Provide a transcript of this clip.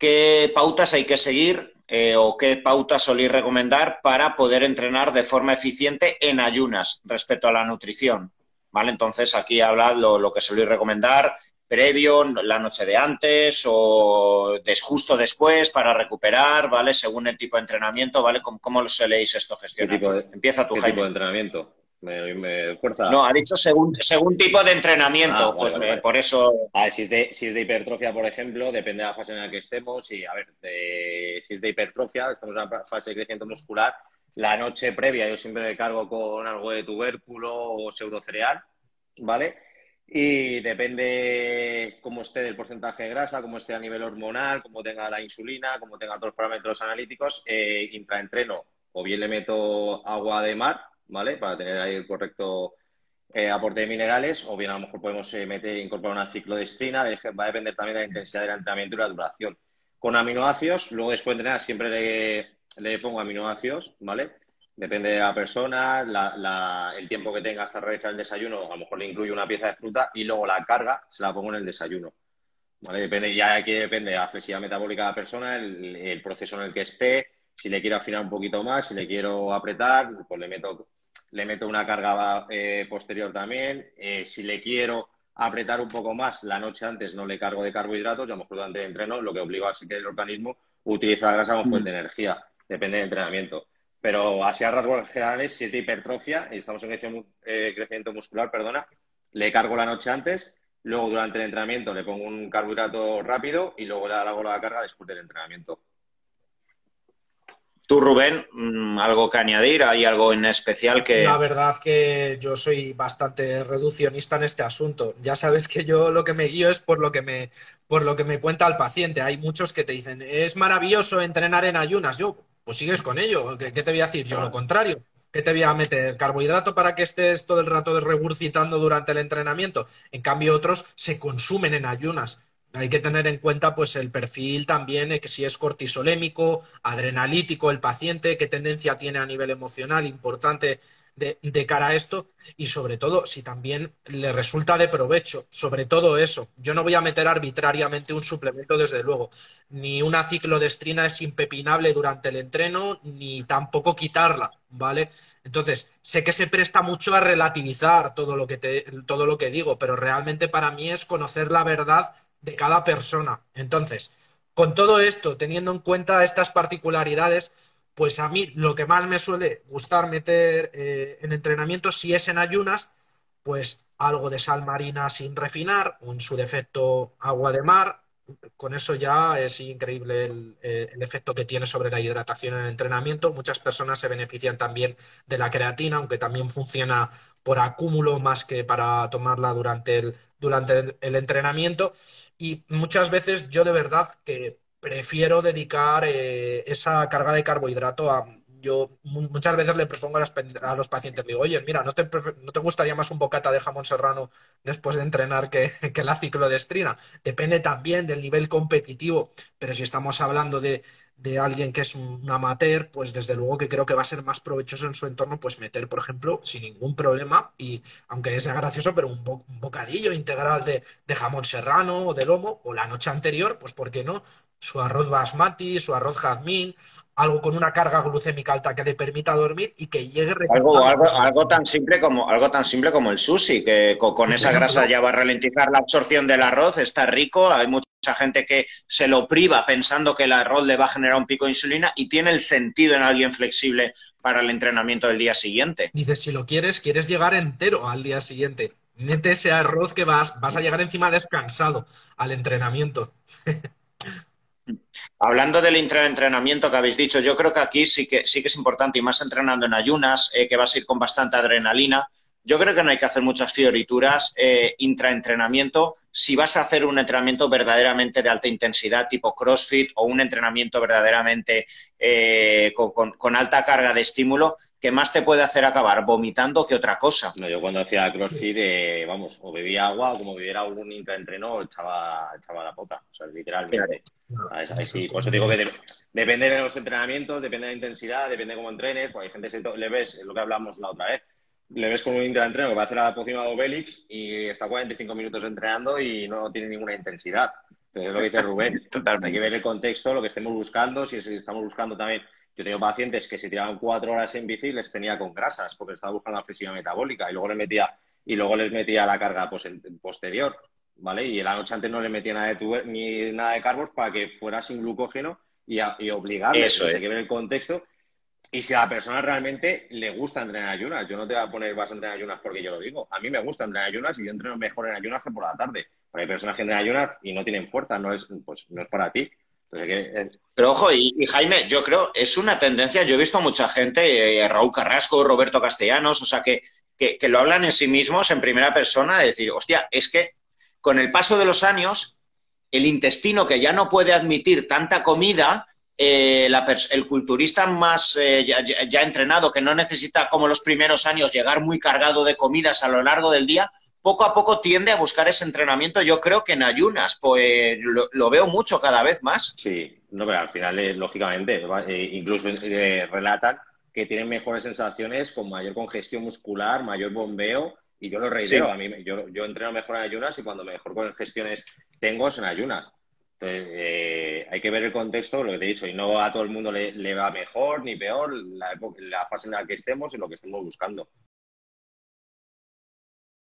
¿qué pautas hay que seguir eh, o qué pautas solís recomendar para poder entrenar de forma eficiente en ayunas respecto a la nutrición? ¿Vale? Entonces aquí habla lo, lo que solís recomendar previo, la noche de antes o des, justo después para recuperar, ¿vale? Según el tipo de entrenamiento, ¿vale? ¿Cómo, cómo se leéis esto gestionar? Empieza tu ¿Qué Jaime. tipo de entrenamiento? Me, me fuerza. No, ha dicho según, según tipo de entrenamiento, Ah, vale, pues vale, me- vale. por eso... A ver, si es, de, si es de hipertrofia, por ejemplo, depende de la fase en la que estemos. Y, a ver, de- si es de hipertrofia, estamos en una fase de crecimiento muscular. La noche previa yo siempre me cargo con algo de tubérculo o pseudocereal, ¿vale? Y depende cómo esté del porcentaje de grasa, cómo esté a nivel hormonal, cómo tenga la insulina, cómo tenga otros parámetros analíticos, eh, intraentreno o bien le meto agua de mar, ¿vale? Para tener ahí el correcto eh, aporte de minerales, o bien a lo mejor podemos eh, meter, incorporar una ciclodestrina, de- va a depender también de la intensidad del entrenamiento y la duración. Con aminoácidos, luego después de entrenar siempre le, pongo aminoácidos, ¿vale? Depende de la persona, el tiempo que tenga hasta realizar el desayuno, a lo mejor le incluyo una pieza de fruta y luego la carga se la pongo en el desayuno. ¿Vale? Depende, ya aquí depende de la flexibilidad metabólica de la persona, el proceso en el que esté, si le quiero afinar un poquito más, si le quiero apretar, pues le meto, le meto una carga eh, posterior también. Eh, si le quiero apretar un poco más, la noche antes no le cargo de carbohidratos, y a lo mejor durante el entreno, lo que obliga a que el organismo utiliza la grasa como fuente de energía, depende del entrenamiento. Pero así a rasgos generales, si es de hipertrofia, y estamos en crecimiento, eh, crecimiento muscular, perdona, le cargo la noche antes, luego durante el entrenamiento le pongo un carbohidrato rápido y luego le hago la carga después del entrenamiento. Tú, Rubén, mm, algo que añadir, hay algo en especial que... La verdad que yo soy bastante reduccionista en este asunto. Ya sabes que yo lo que me guío es por lo que me, por lo que me cuenta el paciente. Hay muchos que te dicen, es maravilloso entrenar en ayunas. Yo, pues sigues con ello. ¿Qué, qué te voy a decir? Yo lo contrario. ¿Qué te voy a meter? ¿Carbohidrato para que estés todo el rato regurgitando durante el entrenamiento? En cambio, otros se consumen en ayunas. Hay que tener en cuenta pues el perfil también, eh, que si es cortisolémico, adrenalítico el paciente, qué tendencia tiene a nivel emocional importante de, de cara a esto y sobre todo si también le resulta de provecho, sobre todo eso. Yo no voy a meter arbitrariamente un suplemento desde luego, ni una ciclodestrina es impepinable durante el entreno, ni tampoco quitarla, ¿vale? Entonces, sé que se presta mucho a relativizar todo lo que te, todo lo que digo, pero realmente para mí es conocer la verdad de cada persona. Entonces, con todo esto, teniendo en cuenta estas particularidades, pues a mí lo que más me suele gustar meter eh, en entrenamiento, si es en ayunas, pues algo de sal marina sin refinar, o en su defecto agua de mar. Con eso ya es increíble el, eh, el efecto que tiene sobre la hidratación en el entrenamiento. Muchas personas se benefician también de la creatina, aunque también funciona por acúmulo más que para tomarla durante el, durante el entrenamiento. Y muchas veces yo de verdad que prefiero dedicar eh, esa carga de carbohidrato a... Yo mu- muchas veces le propongo a los, pacientes, digo, oye, mira, ¿no te, ¿no te gustaría más un bocata de jamón serrano después de entrenar que, que la ciclodestrina? Depende también del nivel competitivo, pero si estamos hablando de, de alguien que es un amateur, pues desde luego que creo que va a ser más provechoso en su entorno, pues meter, por ejemplo, sin ningún problema, y aunque sea gracioso, pero un, un bocadillo integral de, de jamón serrano o de lomo, o la noche anterior, pues ¿por qué no? Su arroz basmati, su arroz jazmín, algo con una carga glucémica alta que le permita dormir y que llegue Algo, algo, algo tan simple como algo tan simple como el sushi, que co- con, esa grasa ya va a ralentizar la absorción del arroz, está rico, hay mucha gente que se lo priva pensando que el arroz le va a generar un pico de insulina y tiene el sentido en alguien flexible para el entrenamiento del día siguiente. Dices, si lo quieres, quieres llegar entero al día siguiente. Mete ese arroz que vas, vas a llegar encima descansado al entrenamiento. Hablando del intraentrenamiento que habéis dicho, yo creo que aquí sí que, sí que es importante, y más entrenando en ayunas, eh, que vas a ir con bastante adrenalina, yo creo que no hay que hacer muchas fiorituras eh, intraentrenamiento. Si vas a hacer un entrenamiento verdaderamente de alta intensidad, tipo CrossFit, o un entrenamiento verdaderamente eh, con, con- con alta carga de estímulo, que más te puede hacer acabar vomitando que otra cosa. No, yo cuando hacía CrossFit, eh, vamos, o bebía agua o como bebiera un intraentreno, echaba, echaba la pota, o sea, literalmente. Ahí sí, por eso digo que de- depende de los entrenamientos, depende de la intensidad, depende de cómo entrenes, pues hay gente que le ves, lo que hablamos la otra vez, le ves con un intraentreno que va a hacer la pócima de y está 45 minutos entrenando y no tiene ninguna intensidad. Entonces es lo que dice Rubén. Hay que ver el contexto, lo que estemos buscando, si estamos buscando también yo tengo pacientes que si tiraban cuatro horas en bici les tenía con grasas porque estaba buscando la flexibilidad metabólica y luego les metía y luego les metía la carga posterior, ¿vale? Y la noche antes no le metía nada de ni nada de carbos para que fuera sin glucógeno y, y obligarle. Eso Hay que ver el contexto y si a la persona realmente le gusta entrenar ayunas. Yo no te voy a poner vas a entrenar ayunas porque yo lo digo. A mí me gusta entrenar ayunas y yo entreno mejor en ayunas que por la tarde. Pero hay personas que entrenan ayunas y no tienen fuerza, no es, pues, no es para ti. Eh, Pero ojo, y, Jaime, yo creo, es una tendencia, yo he visto a mucha gente, eh, Raúl Carrasco, Roberto Castellanos, o sea, que, que, lo hablan en sí mismos en primera persona, de decir, hostia, es que con el paso de los años, el intestino que ya no puede admitir tanta comida, eh, el culturista más ya, entrenado, que no necesita como los primeros años llegar muy cargado de comidas a lo largo del día, poco a poco tiende a buscar ese entrenamiento, yo creo que en ayunas, pues lo, veo mucho cada vez más. Sí, no, pero al final, eh, lógicamente, eh, incluso eh, relatan que tienen mejores sensaciones con mayor congestión muscular, mayor bombeo, y yo lo reitero, a mí yo, yo entreno mejor en ayunas y cuando mejor congestiones tengo es en ayunas. Entonces, hay que ver el contexto, lo que te he dicho, y no a todo el mundo le, va mejor ni peor la, la fase en la que estemos y lo que estemos buscando.